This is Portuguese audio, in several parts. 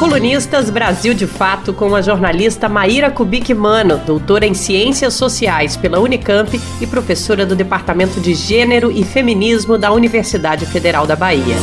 Colunistas Brasil de Fato com a jornalista Maíra Kubik Mano, doutora em Ciências Sociais pela Unicamp e professora do Departamento de Gênero e Feminismo da Universidade Federal da Bahia.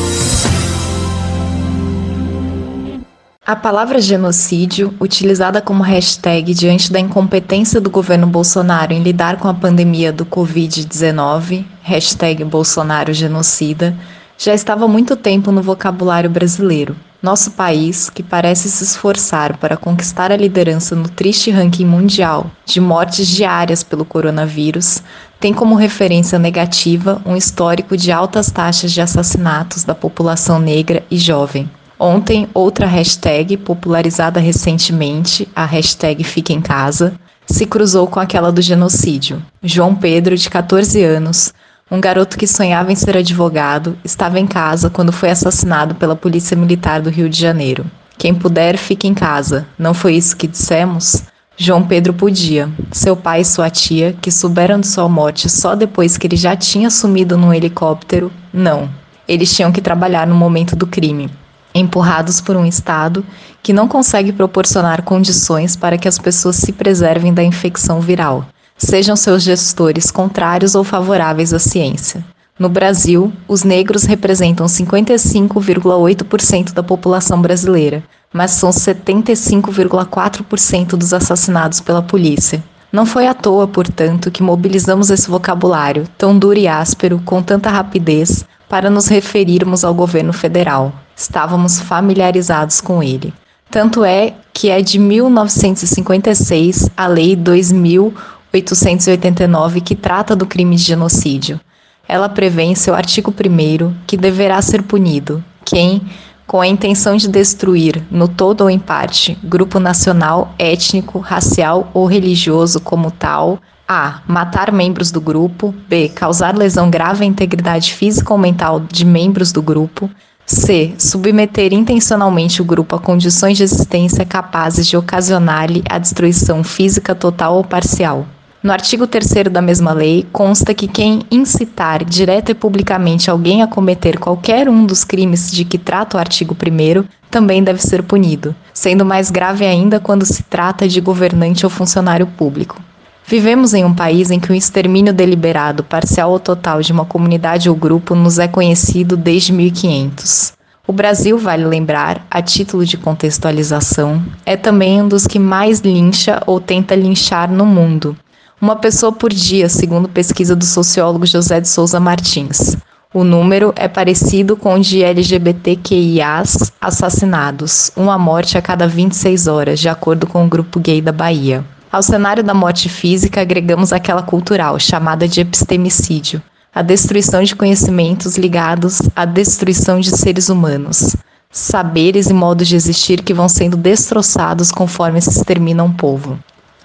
A palavra genocídio, utilizada como hashtag diante da incompetência do governo Bolsonaro em lidar com a pandemia do Covid-19, hashtag Bolsonaro genocida, já estava há muito tempo no vocabulário brasileiro. Nosso país, que parece se esforçar para conquistar a liderança no triste ranking mundial de mortes diárias pelo coronavírus, tem como referência negativa um histórico de altas taxas de assassinatos da população negra e jovem. Ontem, outra hashtag, popularizada recentemente, a hashtag Fica em Casa, se cruzou com aquela do genocídio. João Pedro, de 14 anos, um garoto que sonhava em ser advogado estava em casa quando foi assassinado pela Polícia Militar do Rio de Janeiro. Quem puder, fique em casa. Não foi isso que dissemos? João Pedro podia. Seu pai e sua tia, que souberam de sua morte só depois que ele já tinha sumido num helicóptero, não. Eles tinham que trabalhar no momento do crime, empurrados por um Estado que não consegue proporcionar condições para que as pessoas se preservem da infecção viral sejam seus gestores contrários ou favoráveis à ciência. No Brasil, os negros representam 55,8% da população brasileira, mas são 75,4% dos assassinados pela polícia. Não foi à toa, portanto, que mobilizamos esse vocabulário, tão duro e áspero, com tanta rapidez, para nos referirmos ao governo federal. Estávamos familiarizados com ele. Tanto é que é de 1956 a Lei 2000 889, que trata do crime de genocídio. Ela prevê em seu artigo 1 que deverá ser punido quem, com a intenção de destruir, no todo ou em parte, grupo nacional, étnico, racial ou religioso como tal, a. Matar membros do grupo. B. Causar lesão grave à integridade física ou mental de membros do grupo. C. Submeter intencionalmente o grupo a condições de existência capazes de ocasionar-lhe a destruição física total ou parcial. No artigo 3 da mesma lei, consta que quem incitar direta e publicamente alguém a cometer qualquer um dos crimes de que trata o artigo 1 também deve ser punido, sendo mais grave ainda quando se trata de governante ou funcionário público. Vivemos em um país em que o extermínio deliberado, parcial ou total de uma comunidade ou grupo nos é conhecido desde 1500. O Brasil, vale lembrar, a título de contextualização, é também um dos que mais lincha ou tenta linchar no mundo, uma pessoa por dia, segundo pesquisa do sociólogo José de Souza Martins. O número é parecido com o de LGBTQIAs assassinados, uma morte a cada 26 horas, de acordo com o grupo gay da Bahia. Ao cenário da morte física, agregamos aquela cultural, chamada de epistemicídio, a destruição de conhecimentos ligados à destruição de seres humanos, saberes e modos de existir que vão sendo destroçados conforme se extermina um povo.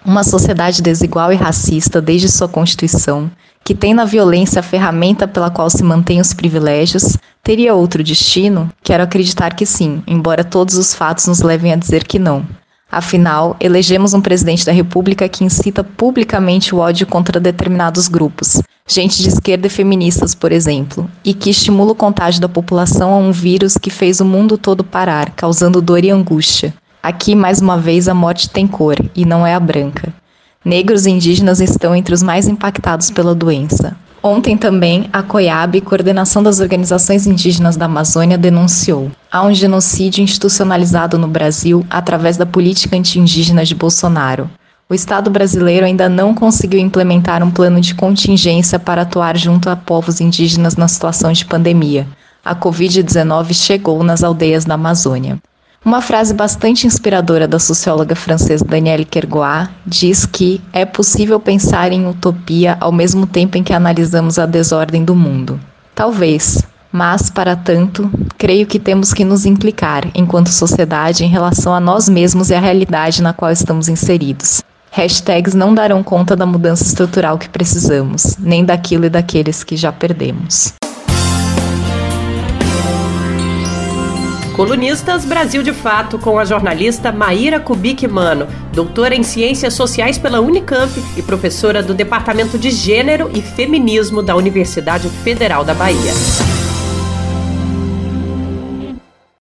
Uma sociedade desigual e racista desde sua constituição, que tem na violência a ferramenta pela qual se mantém os privilégios, teria outro destino? Quero acreditar que sim, embora todos os fatos nos levem a dizer que não. Afinal, elegemos um presidente da República que incita publicamente o ódio contra determinados grupos, gente de esquerda e feministas, por exemplo, e que estimula o contágio da população a um vírus que fez o mundo todo parar, causando dor e angústia. Aqui, mais uma vez, a morte tem cor e não é a branca. Negros e indígenas estão entre os mais impactados pela doença. Ontem também, a COIAB, Coordenação das Organizações Indígenas da Amazônia, denunciou. Há um genocídio institucionalizado no Brasil através da política anti-indígena de Bolsonaro. O Estado brasileiro ainda não conseguiu implementar um plano de contingência para atuar junto a povos indígenas na situação de pandemia. A Covid-19 chegou nas aldeias da Amazônia. Uma frase bastante inspiradora da socióloga francesa Danielle Kergoat diz que é possível pensar em utopia ao mesmo tempo em que analisamos a desordem do mundo. Talvez, mas, para tanto, creio que temos que nos implicar, enquanto sociedade, em relação a nós mesmos e à realidade na qual estamos inseridos. Hashtags não darão conta da mudança estrutural que precisamos, nem daquilo e daqueles que já perdemos. Colunistas Brasil de Fato com a jornalista Maíra Kubik Mano, doutora em Ciências Sociais pela Unicamp e professora do Departamento de Gênero e Feminismo da Universidade Federal da Bahia.